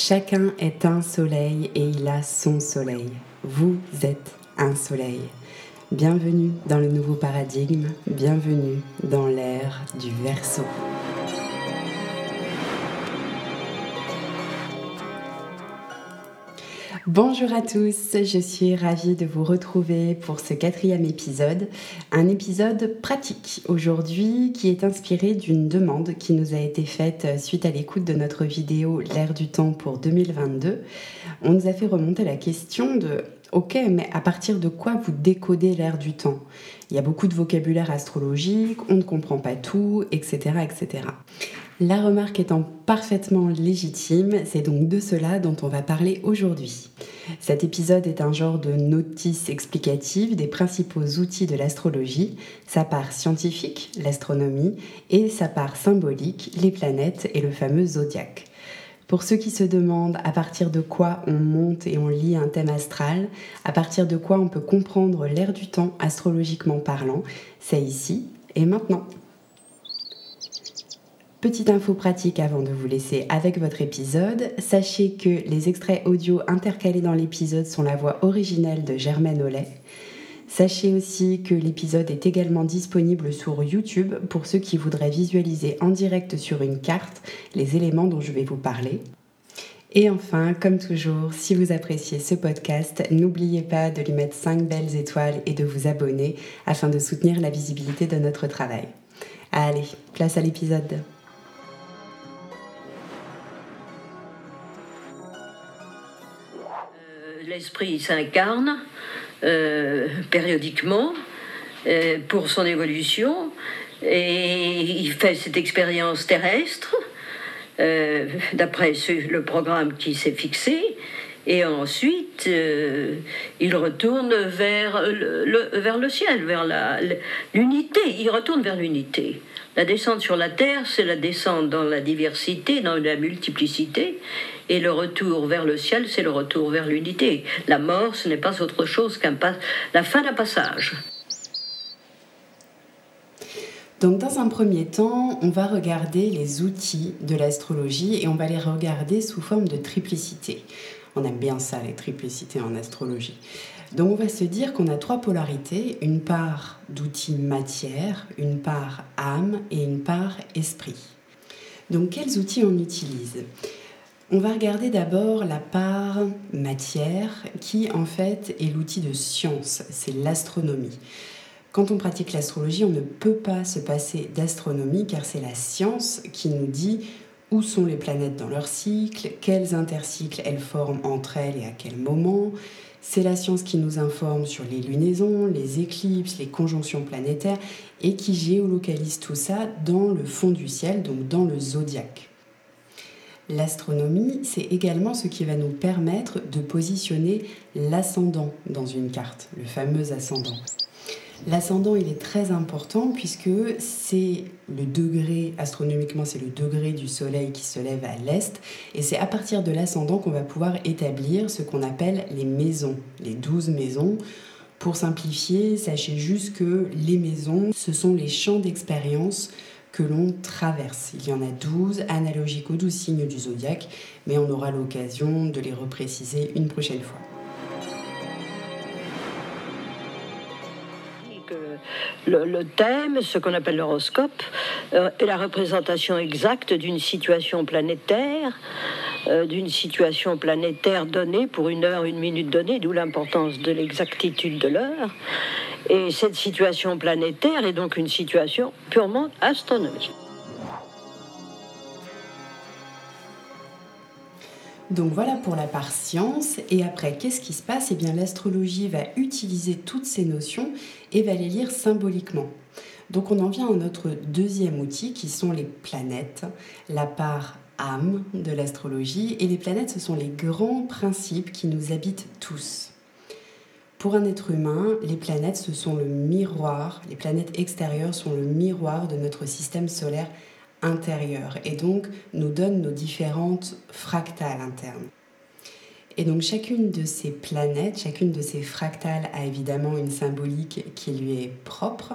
Chacun est un soleil et il a son soleil. Vous êtes un soleil. Bienvenue dans le nouveau paradigme, bienvenue dans l'ère du verso. Bonjour à tous, je suis ravie de vous retrouver pour ce quatrième épisode, un épisode pratique aujourd'hui qui est inspiré d'une demande qui nous a été faite suite à l'écoute de notre vidéo L'ère du temps pour 2022. On nous a fait remonter la question de Ok, mais à partir de quoi vous décodez l'ère du temps? Il y a beaucoup de vocabulaire astrologique, on ne comprend pas tout, etc. etc. La remarque étant parfaitement légitime, c'est donc de cela dont on va parler aujourd'hui. Cet épisode est un genre de notice explicative des principaux outils de l'astrologie, sa part scientifique, l'astronomie, et sa part symbolique, les planètes et le fameux zodiaque. Pour ceux qui se demandent à partir de quoi on monte et on lit un thème astral, à partir de quoi on peut comprendre l'ère du temps astrologiquement parlant, c'est ici et maintenant. Petite info pratique avant de vous laisser avec votre épisode, sachez que les extraits audio intercalés dans l'épisode sont la voix originelle de Germaine Ollet. Sachez aussi que l'épisode est également disponible sur YouTube pour ceux qui voudraient visualiser en direct sur une carte les éléments dont je vais vous parler. Et enfin, comme toujours, si vous appréciez ce podcast, n'oubliez pas de lui mettre 5 belles étoiles et de vous abonner afin de soutenir la visibilité de notre travail. Allez, place à l'épisode. L'esprit s'incarne euh, périodiquement euh, pour son évolution et il fait cette expérience terrestre euh, d'après le programme qui s'est fixé et ensuite il retourne vers le, vers le ciel, vers l'unité, il retourne vers l'unité. La descente sur la terre, c'est la descente dans la diversité, dans la multiplicité, et le retour vers le ciel, c'est le retour vers l'unité. La mort, ce n'est pas autre chose qu'un la fin d'un passage. Donc dans un premier temps, on va regarder les outils de l'astrologie et on va les regarder sous forme de triplicité. On aime bien ça, les triplicités en astrologie. Donc on va se dire qu'on a trois polarités, une part d'outils matière, une part âme et une part esprit. Donc quels outils on utilise? On va regarder d'abord la part matière qui en fait est l'outil de science, c'est l'astronomie. Quand on pratique l'astrologie, on ne peut pas se passer d'astronomie car c'est la science qui nous dit où sont les planètes dans leur cycle, quels intercycles elles forment entre elles et à quel moment. C'est la science qui nous informe sur les lunaisons, les éclipses, les conjonctions planétaires et qui géolocalise tout ça dans le fond du ciel, donc dans le zodiaque. L'astronomie, c'est également ce qui va nous permettre de positionner l'ascendant dans une carte, le fameux ascendant. L'ascendant, il est très important puisque c'est le degré, astronomiquement, c'est le degré du Soleil qui se lève à l'Est. Et c'est à partir de l'ascendant qu'on va pouvoir établir ce qu'on appelle les maisons, les douze maisons. Pour simplifier, sachez juste que les maisons, ce sont les champs d'expérience que l'on traverse. Il y en a 12 analogiques aux 12 signes du zodiaque, mais on aura l'occasion de les repréciser une prochaine fois. Le, thème, ce qu'on appelle l'horoscope, euh, est la représentation exacte d'une situation planétaire, euh, d'une situation planétaire donnée pour une heure, une minute donnée, d'où l'importance de l'exactitude de l'heure. Et cette situation planétaire est donc une situation purement astronomique. Donc voilà pour la part science. Et après, qu'est-ce qui se passe? Eh bien, l'astrologie va utiliser toutes ces notions et va les lire symboliquement. Donc on en vient à notre deuxième outil qui sont les planètes, la part âme de l'astrologie. Et les planètes, ce sont les grands principes qui nous habitent tous. Pour un être humain, les planètes, ce sont le miroir, les planètes extérieures sont le miroir de notre système solaire intérieur et donc nous donnent nos différentes fractales internes. Et donc chacune de ces planètes, chacune de ces fractales a évidemment une symbolique qui lui est propre.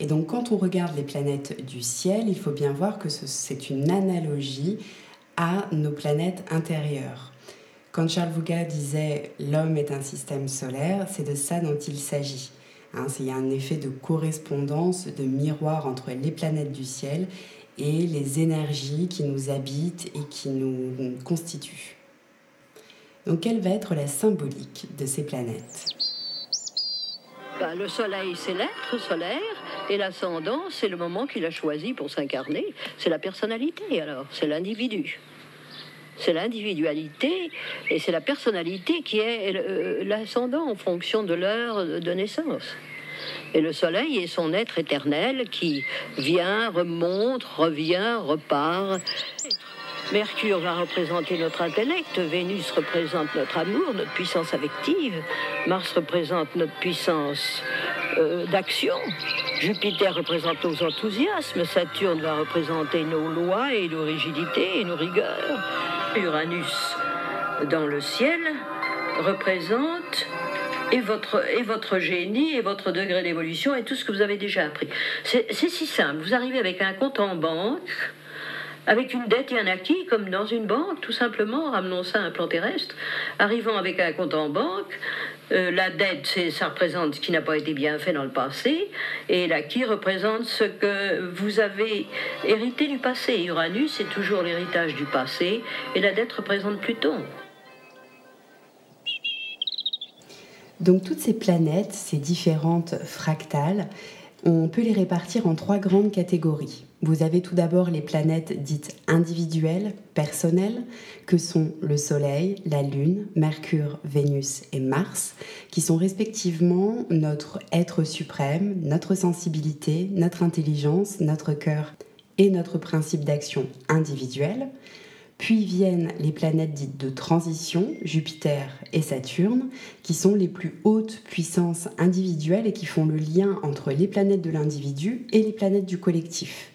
Et donc quand on regarde les planètes du ciel, il faut bien voir que c'est une analogie à nos planètes intérieures. Quand Charles Vouga disait l'homme est un système solaire, c'est de ça dont il s'agit. Hein, il y a un effet de correspondance, de miroir entre les planètes du ciel et les énergies qui nous habitent et qui nous constituent. Donc quelle va être la symbolique de ces planètes? Bah, Le Soleil, c'est l'être solaire, et l'ascendant, c'est le moment qu'il a choisi pour s'incarner. C'est la personnalité, alors, c'est l'individu. C'est l'individualité et c'est la personnalité qui est euh, l'ascendant en fonction de l'heure de naissance. Et le soleil est son être éternel qui vient, remonte, revient, repart. Mercure va représenter notre intellect, Vénus représente notre amour, notre puissance affective, Mars représente notre puissance euh, d'action, Jupiter représente nos enthousiasmes, Saturne va représenter nos lois et nos rigidités et nos rigueurs, Uranus dans le ciel représente et votre, votre génie et votre degré d'évolution et tout ce que vous avez déjà appris. C'est si simple. Vous arrivez avec un compte en banque avec une dette et un acquis, comme dans une banque, tout simplement, ramenons ça à un plan terrestre, arrivant avec un compte en banque, euh, la dette, ça représente ce qui n'a pas été bien fait dans le passé, et l'acquis représente ce que vous avez hérité du passé. Uranus, c'est toujours l'héritage du passé, et la dette représente Pluton. Donc toutes ces planètes, ces différentes fractales, on peut les répartir en trois grandes catégories. Vous avez tout d'abord les planètes dites individuelles, personnelles, que sont le Soleil, la Lune, Mercure, Vénus et Mars, qui sont respectivement notre être suprême, notre sensibilité, notre intelligence, notre cœur et notre principe d'action individuel. Puis viennent les planètes dites de transition, Jupiter et Saturne, qui sont les plus hautes puissances individuelles et qui font le lien entre les planètes de l'individu et les planètes du collectif.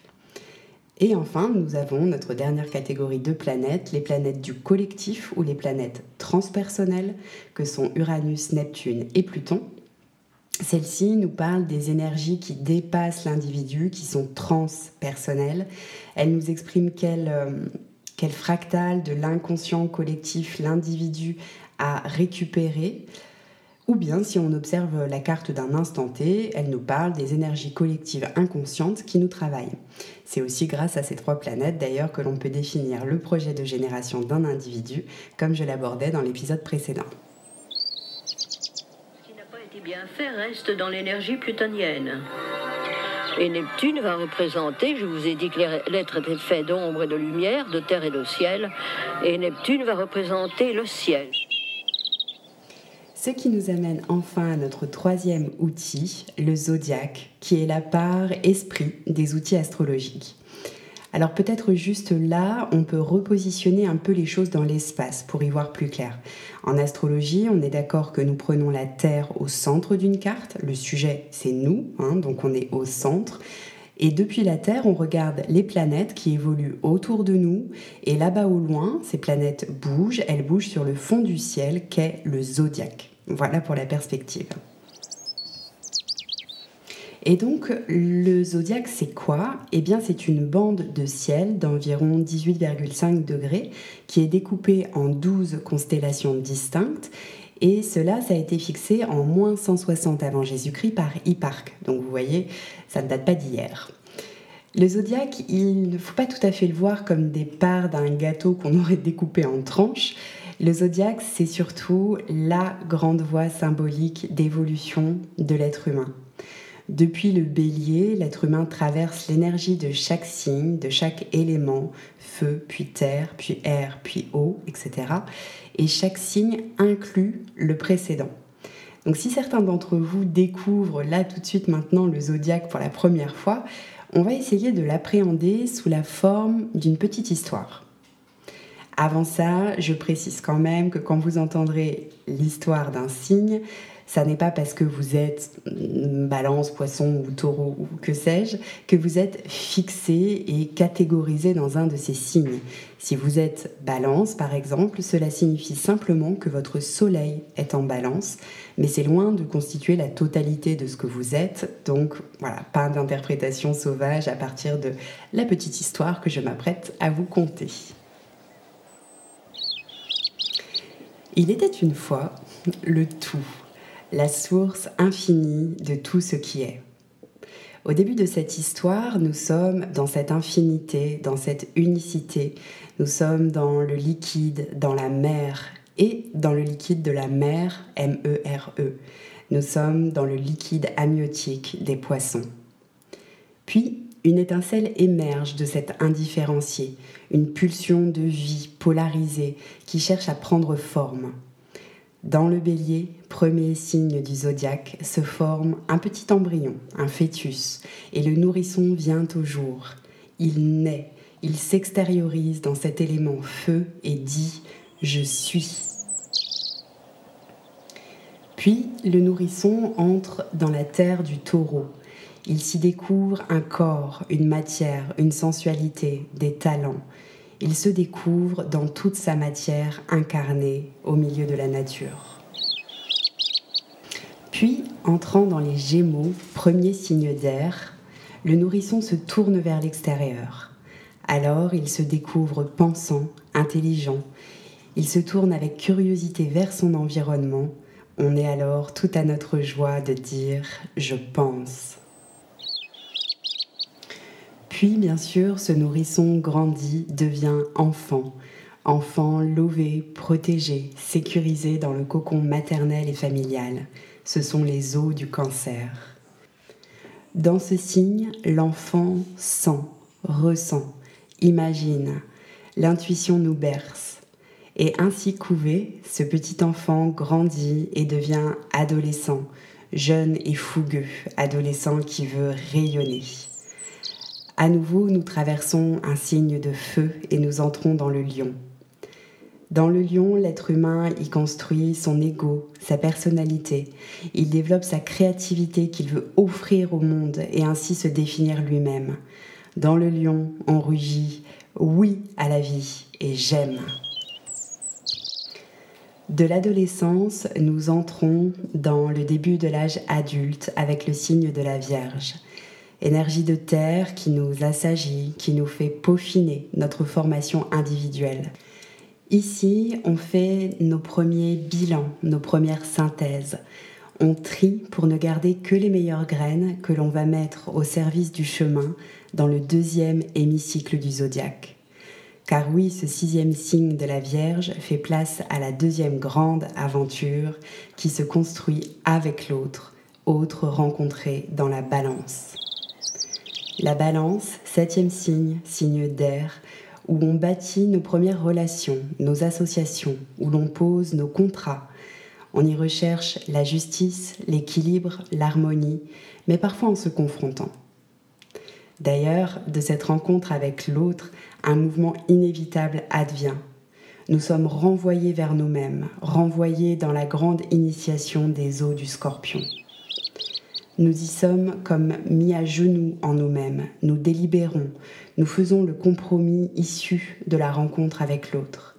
Et enfin, nous avons notre dernière catégorie de planètes, les planètes du collectif ou les planètes transpersonnelles, que sont Uranus, Neptune et Pluton. Celles-ci nous parlent des énergies qui dépassent l'individu, qui sont transpersonnelles. Elles nous expriment quelles euh, quel fractal de l'inconscient collectif l'individu a récupéré. Ou bien, si on observe la carte d'un instant T, elle nous parle des énergies collectives inconscientes qui nous travaillent. C'est aussi grâce à ces trois planètes d'ailleurs que l'on peut définir le projet de génération d'un individu, comme je l'abordais dans l'épisode précédent. Ce qui n'a pas été bien fait reste dans l'énergie plutonienne. Et Neptune va représenter, je vous ai dit que l'être était fait d'ombre et de lumière, de terre et de ciel, et Neptune va représenter le ciel. Ce qui nous amène enfin à notre troisième outil, le zodiaque, qui est la part esprit des outils astrologiques. Alors peut-être juste là, on peut repositionner un peu les choses dans l'espace pour y voir plus clair. En astrologie, on est d'accord que nous prenons la Terre au centre d'une carte. Le sujet, c'est nous, hein, donc on est au centre. Et depuis la Terre, on regarde les planètes qui évoluent autour de nous. Et là-bas au loin, ces planètes bougent. Elles bougent sur le fond du ciel qu'est le zodiaque. Voilà pour la perspective. Et donc, le zodiaque, c'est quoi? Eh bien, c'est une bande de ciel d'environ 18,5 degrés qui est découpée en 12 constellations distinctes. Et cela, ça a été fixé en moins 160 avant Jésus-Christ par Hipparque. Donc, vous voyez, ça ne date pas d'hier. Le zodiaque, il ne faut pas tout à fait le voir comme des parts d'un gâteau qu'on aurait découpé en tranches. Le zodiaque, c'est surtout la grande voie symbolique d'évolution de l'être humain. Depuis le bélier, l'être humain traverse l'énergie de chaque signe, de chaque élément, feu, puis terre, puis air, puis eau, etc. Et chaque signe inclut le précédent. Donc si certains d'entre vous découvrent là tout de suite maintenant le zodiaque pour la première fois, on va essayer de l'appréhender sous la forme d'une petite histoire. Avant ça, je précise quand même que quand vous entendrez l'histoire d'un signe, ça n'est pas parce que vous êtes balance, poisson ou taureau ou que sais-je que vous êtes fixé et catégorisé dans un de ces signes. Si vous êtes balance, par exemple, cela signifie simplement que votre soleil est en balance, mais c'est loin de constituer la totalité de ce que vous êtes. Donc voilà, pas d'interprétation sauvage à partir de la petite histoire que je m'apprête à vous conter. Il était une fois le tout, la source infinie de tout ce qui est. Au début de cette histoire, nous sommes dans cette infinité, dans cette unicité. Nous sommes dans le liquide, dans la mer et dans le liquide de la mer, M-E-R-E. -E. Nous sommes dans le liquide amniotique des poissons. Puis, une étincelle émerge de cet indifférencié, une pulsion de vie polarisée qui cherche à prendre forme. Dans le bélier, premier signe du zodiaque, se forme un petit embryon, un fœtus, et le nourrisson vient au jour. Il naît, il s'extériorise dans cet élément feu et dit ⁇ Je suis ⁇ Puis le nourrisson entre dans la terre du taureau, il s'y découvre un corps, une matière, une sensualité, des talents. Il se découvre dans toute sa matière incarnée au milieu de la nature. Puis, entrant dans les Gémeaux, premier signe d'air, le nourrisson se tourne vers l'extérieur. Alors il se découvre pensant, intelligent. Il se tourne avec curiosité vers son environnement. On est alors tout à notre joie de dire ⁇ Je pense ⁇ puis, bien sûr, ce nourrisson grandit, devient enfant. Enfant lové, protégé, sécurisé dans le cocon maternel et familial. Ce sont les os du cancer. Dans ce signe, l'enfant sent, ressent, imagine. L'intuition nous berce. Et ainsi couvé, ce petit enfant grandit et devient adolescent, jeune et fougueux, adolescent qui veut rayonner. À nouveau, nous traversons un signe de feu et nous entrons dans le lion. Dans le lion, l'être humain y construit son ego, sa personnalité. Il développe sa créativité qu'il veut offrir au monde et ainsi se définir lui-même. Dans le lion, on rugit oui à la vie et j'aime. De l'adolescence, nous entrons dans le début de l'âge adulte avec le signe de la Vierge énergie de terre qui nous assagit, qui nous fait peaufiner notre formation individuelle. Ici, on fait nos premiers bilans, nos premières synthèses. On trie pour ne garder que les meilleures graines que l'on va mettre au service du chemin dans le deuxième hémicycle du zodiaque. Car oui, ce sixième signe de la Vierge fait place à la deuxième grande aventure qui se construit avec l'autre, autre rencontré dans la balance. La balance, septième signe, signe d'air, où on bâtit nos premières relations, nos associations, où l'on pose nos contrats. On y recherche la justice, l'équilibre, l'harmonie, mais parfois en se confrontant. D'ailleurs, de cette rencontre avec l'autre, un mouvement inévitable advient. Nous sommes renvoyés vers nous-mêmes, renvoyés dans la grande initiation des eaux du scorpion. Nous y sommes comme mis à genoux en nous-mêmes, nous délibérons, nous faisons le compromis issu de la rencontre avec l'autre.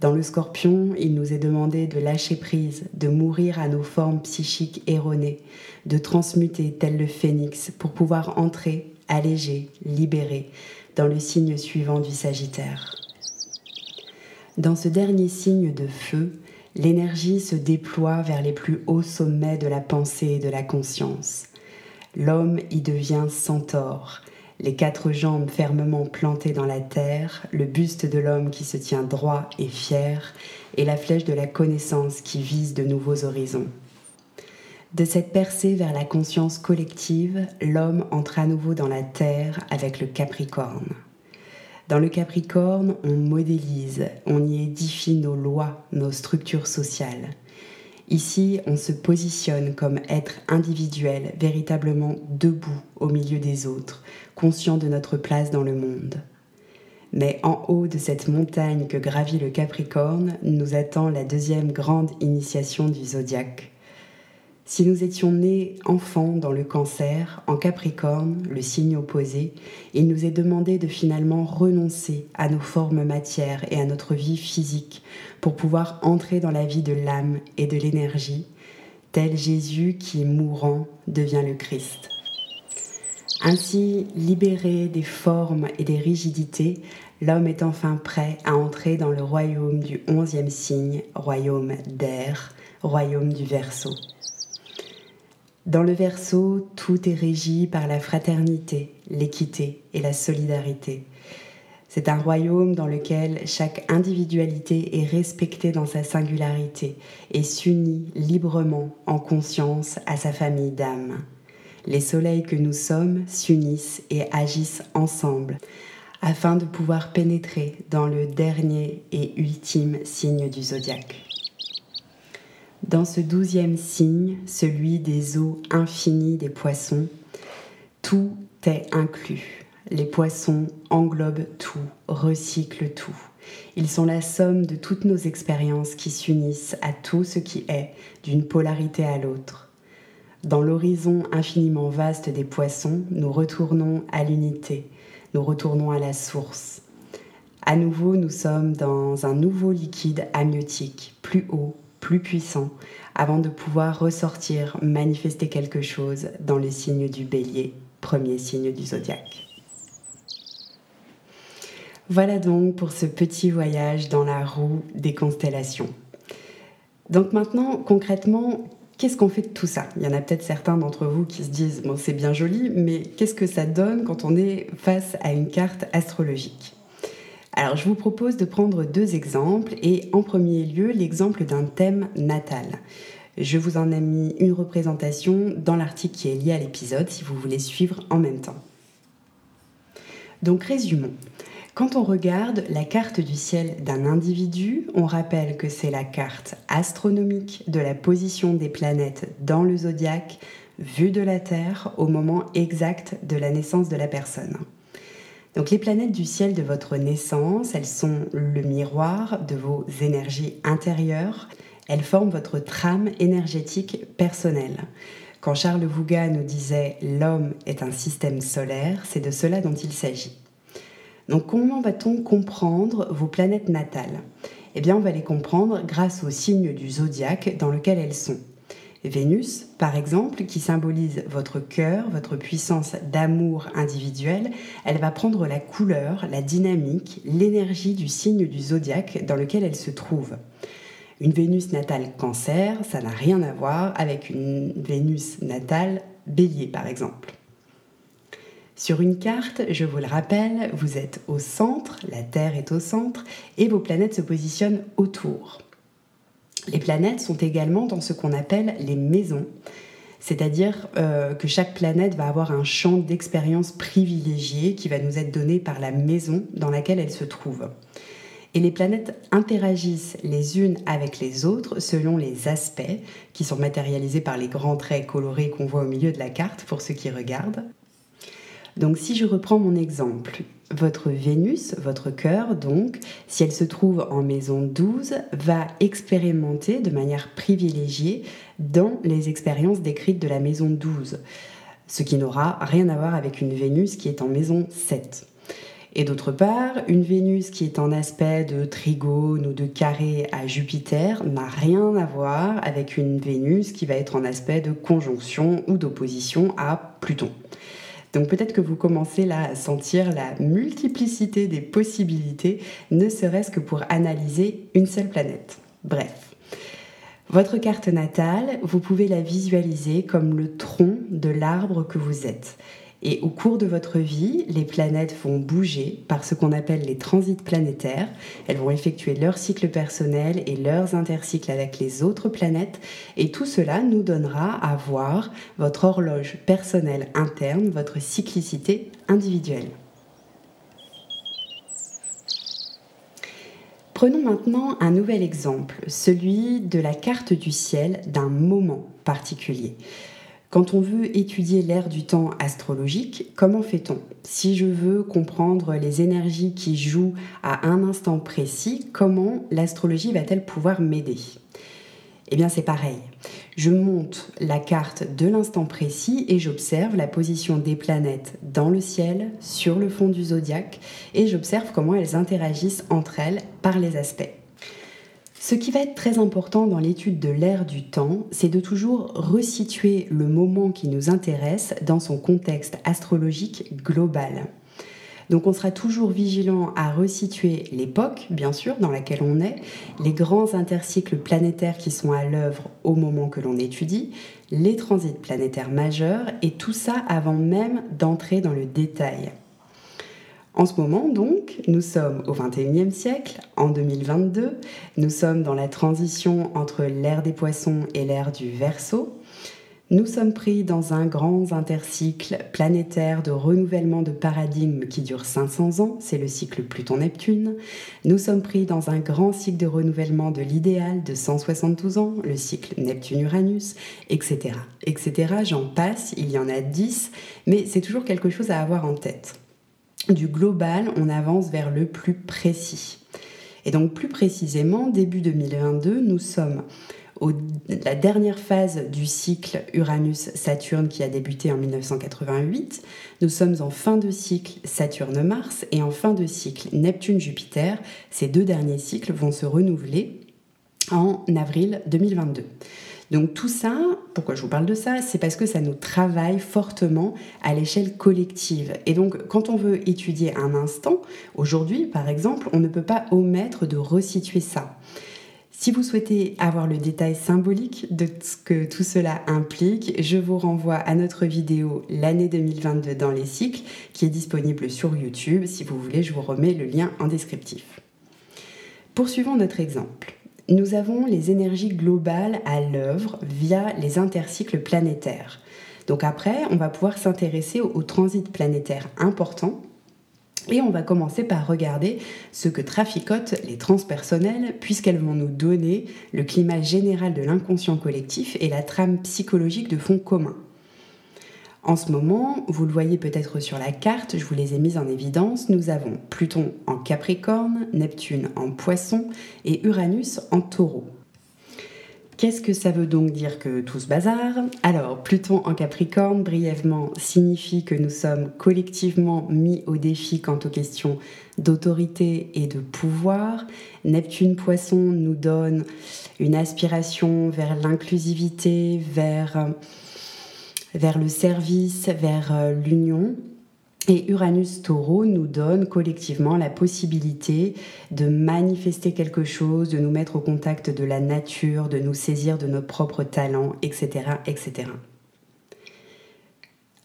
Dans le scorpion, il nous est demandé de lâcher prise, de mourir à nos formes psychiques erronées, de transmuter tel le phénix pour pouvoir entrer, allégé, libéré, dans le signe suivant du Sagittaire. Dans ce dernier signe de feu, l'énergie se déploie vers les plus hauts sommets de la pensée et de la conscience. L'homme y devient centaure, les quatre jambes fermement plantées dans la terre, le buste de l'homme qui se tient droit et fier, et la flèche de la connaissance qui vise de nouveaux horizons. De cette percée vers la conscience collective, l'homme entre à nouveau dans la terre avec le Capricorne. Dans le Capricorne, on modélise, on y édifie nos lois, nos structures sociales. Ici, on se positionne comme être individuel, véritablement debout au milieu des autres, conscient de notre place dans le monde. Mais en haut de cette montagne que gravit le Capricorne, nous attend la deuxième grande initiation du zodiaque, si nous étions nés enfants dans le cancer, en Capricorne, le signe opposé, il nous est demandé de finalement renoncer à nos formes matières et à notre vie physique pour pouvoir entrer dans la vie de l'âme et de l'énergie, tel Jésus qui, mourant, devient le Christ. Ainsi, libéré des formes et des rigidités, l'homme est enfin prêt à entrer dans le royaume du onzième signe, royaume d'air, royaume du Verseau. Dans le Verseau, tout est régi par la fraternité, l'équité et la solidarité. C'est un royaume dans lequel chaque individualité est respectée dans sa singularité et s'unit librement en conscience à sa famille d'âme. Les soleils que nous sommes s'unissent et agissent ensemble afin de pouvoir pénétrer dans le dernier et ultime signe du zodiaque. Dans ce douzième signe, celui des eaux infinies des poissons, tout est inclus. Les poissons englobent tout, recyclent tout. Ils sont la somme de toutes nos expériences qui s'unissent à tout ce qui est, d'une polarité à l'autre. Dans l'horizon infiniment vaste des poissons, nous retournons à l'unité, nous retournons à la source. À nouveau, nous sommes dans un nouveau liquide amniotique, plus haut, plus puissant, avant de pouvoir ressortir, manifester quelque chose dans le signe du bélier, premier signe du zodiaque. Voilà donc pour ce petit voyage dans la roue des constellations. Donc maintenant, concrètement, qu'est-ce qu'on fait de tout ça? Il y en a peut-être certains d'entre vous qui se disent, bon c'est bien joli, mais qu'est-ce que ça donne quand on est face à une carte astrologique? Alors je vous propose de prendre deux exemples et en premier lieu l'exemple d'un thème natal. Je vous en ai mis une représentation dans l'article qui est lié à l'épisode si vous voulez suivre en même temps. Donc résumons. Quand on regarde la carte du ciel d'un individu, on rappelle que c'est la carte astronomique de la position des planètes dans le zodiaque vue de la Terre au moment exact de la naissance de la personne. Donc les planètes du ciel de votre naissance, elles sont le miroir de vos énergies intérieures, elles forment votre trame énergétique personnelle. Quand Charles Vouga nous disait l'homme est un système solaire, c'est de cela dont il s'agit. Donc comment va-t-on comprendre vos planètes natales? Eh bien on va les comprendre grâce au signe du zodiaque dans lequel elles sont. Vénus, par exemple, qui symbolise votre cœur, votre puissance d'amour individuel, elle va prendre la couleur, la dynamique, l'énergie du signe du zodiaque dans lequel elle se trouve. Une Vénus natale cancer, ça n'a rien à voir avec une Vénus natale bélier, par exemple. Sur une carte, je vous le rappelle, vous êtes au centre, la Terre est au centre, et vos planètes se positionnent autour. Les planètes sont également dans ce qu'on appelle les maisons, c'est-à-dire euh, que chaque planète va avoir un champ d'expérience privilégié qui va nous être donné par la maison dans laquelle elle se trouve. Et les planètes interagissent les unes avec les autres selon les aspects qui sont matérialisés par les grands traits colorés qu'on voit au milieu de la carte pour ceux qui regardent. Donc si je reprends mon exemple, votre Vénus, votre cœur, donc, si elle se trouve en maison 12, va expérimenter de manière privilégiée dans les expériences décrites de la maison 12, ce qui n'aura rien à voir avec une Vénus qui est en maison 7. Et d'autre part, une Vénus qui est en aspect de trigone ou de carré à Jupiter n'a rien à voir avec une Vénus qui va être en aspect de conjonction ou d'opposition à Pluton. Donc peut-être que vous commencez là à sentir la multiplicité des possibilités, ne serait-ce que pour analyser une seule planète. Bref. Votre carte natale, vous pouvez la visualiser comme le tronc de l'arbre que vous êtes. Et au cours de votre vie, les planètes vont bouger par ce qu'on appelle les transits planétaires. Elles vont effectuer leur cycle personnel et leurs intercycles avec les autres planètes. Et tout cela nous donnera à voir votre horloge personnelle interne, votre cyclicité individuelle. Prenons maintenant un nouvel exemple, celui de la carte du ciel d'un moment particulier. Quand on veut étudier l'ère du temps astrologique, comment fait-on? Si je veux comprendre les énergies qui jouent à un instant précis, comment l'astrologie va-t-elle pouvoir m'aider? Eh bien c'est pareil. Je monte la carte de l'instant précis et j'observe la position des planètes dans le ciel, sur le fond du zodiaque, et j'observe comment elles interagissent entre elles par les aspects. Ce qui va être très important dans l'étude de l'ère du temps, c'est de toujours resituer le moment qui nous intéresse dans son contexte astrologique global. Donc on sera toujours vigilant à resituer l'époque, bien sûr, dans laquelle on est, les grands intercycles planétaires qui sont à l'œuvre au moment que l'on étudie, les transits planétaires majeurs, et tout ça avant même d'entrer dans le détail. En ce moment, donc, nous sommes au XXIe siècle, en 2022, nous sommes dans la transition entre l'ère des poissons et l'ère du Verseau. Nous sommes pris dans un grand intercycle planétaire de renouvellement de paradigme qui dure 500 ans, c'est le cycle Pluton-Neptune. Nous sommes pris dans un grand cycle de renouvellement de l'idéal de 172 ans, le cycle Neptune-Uranus, etc. etc. J'en passe, il y en a 10, mais c'est toujours quelque chose à avoir en tête. Du global, on avance vers le plus précis. Et donc plus précisément, début 2022, nous sommes la dernière phase du cycle Uranus-Saturne qui a débuté en 1988. Nous sommes en fin de cycle Saturne-Mars et en fin de cycle Neptune-Jupiter. Ces deux derniers cycles vont se renouveler en avril 2022. Donc tout ça, pourquoi je vous parle de ça C'est parce que ça nous travaille fortement à l'échelle collective. Et donc quand on veut étudier un instant, aujourd'hui par exemple, on ne peut pas omettre de resituer ça. Si vous souhaitez avoir le détail symbolique de ce que tout cela implique, je vous renvoie à notre vidéo L'année 2022 dans les cycles qui est disponible sur YouTube. Si vous voulez, je vous remets le lien en descriptif. Poursuivons notre exemple. Nous avons les énergies globales à l'œuvre via les intercycles planétaires. Donc après, on va pouvoir s'intéresser aux transits planétaires importants et on va commencer par regarder ce que traficotent les transpersonnelles, puisqu'elles vont nous donner le climat général de l'inconscient collectif et la trame psychologique de fond commun. En ce moment, vous le voyez peut-être sur la carte, je vous les ai mises en évidence, nous avons Pluton en Capricorne, Neptune en Poisson et Uranus en Taureau. Qu'est-ce que ça veut donc dire que tout ce bazar? Alors, Pluton en Capricorne, brièvement, signifie que nous sommes collectivement mis au défi quant aux questions d'autorité et de pouvoir. Neptune Poisson nous donne une aspiration vers l'inclusivité, vers, vers le service, vers euh, l'union. Et Uranus Taureau nous donne collectivement la possibilité de manifester quelque chose, de nous mettre au contact de la nature, de nous saisir de nos propres talents, etc. etc.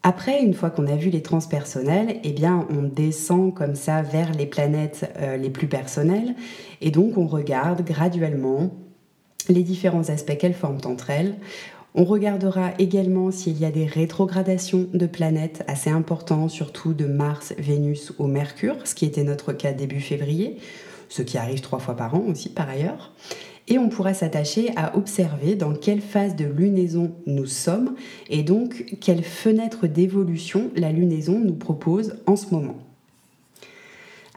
Après, une fois qu'on a vu les transpersonnels, eh bien, on descend comme ça vers les planètes euh, les plus personnelles, et donc on regarde graduellement les différents aspects qu'elles forment entre elles. On regardera également s'il y a des rétrogradations de planètes assez importantes, surtout de Mars, Vénus ou Mercure, ce qui était notre cas début février, ce qui arrive trois fois par an aussi par ailleurs. Et on pourra s'attacher à observer dans quelle phase de lunaison nous sommes et donc quelle fenêtre d'évolution la lunaison nous propose en ce moment.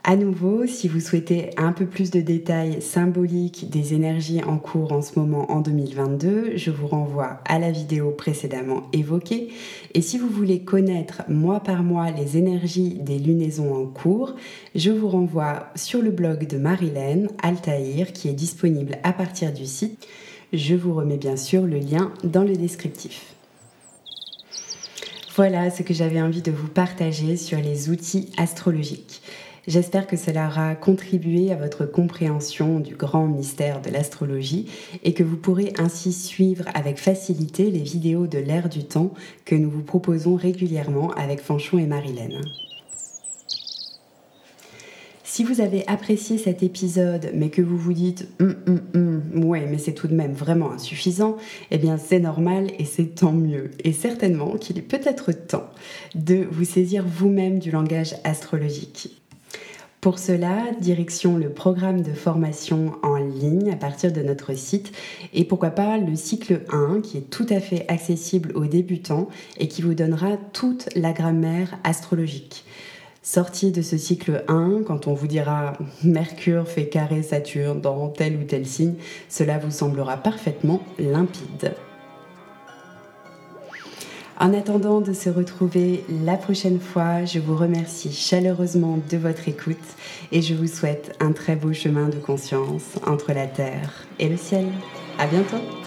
À nouveau, si vous souhaitez un peu plus de détails symboliques des énergies en cours en ce moment en 2022, je vous renvoie à la vidéo précédemment évoquée. Et si vous voulez connaître mois par mois les énergies des lunaisons en cours, je vous renvoie sur le blog de Marilène Altaïr qui est disponible à partir du site. Je vous remets bien sûr le lien dans le descriptif. Voilà ce que j'avais envie de vous partager sur les outils astrologiques. J'espère que cela aura contribué à votre compréhension du grand mystère de l'astrologie et que vous pourrez ainsi suivre avec facilité les vidéos de l'ère du temps que nous vous proposons régulièrement avec Fanchon et Marilène. Si vous avez apprécié cet épisode, mais que vous vous dites hum, ouais, mais c'est tout de même vraiment insuffisant, eh bien c'est normal et c'est tant mieux. Et certainement qu'il est peut-être temps de vous saisir vous-même du langage astrologique. Pour cela, direction le programme de formation en ligne à partir de notre site et pourquoi pas le cycle 1 qui est tout à fait accessible aux débutants et qui vous donnera toute la grammaire astrologique. Sorti de ce cycle 1, quand on vous dira Mercure fait carré Saturne dans tel ou tel signe, cela vous semblera parfaitement limpide. En attendant de se retrouver la prochaine fois, je vous remercie chaleureusement de votre écoute et je vous souhaite un très beau chemin de conscience entre la terre et le ciel. À bientôt!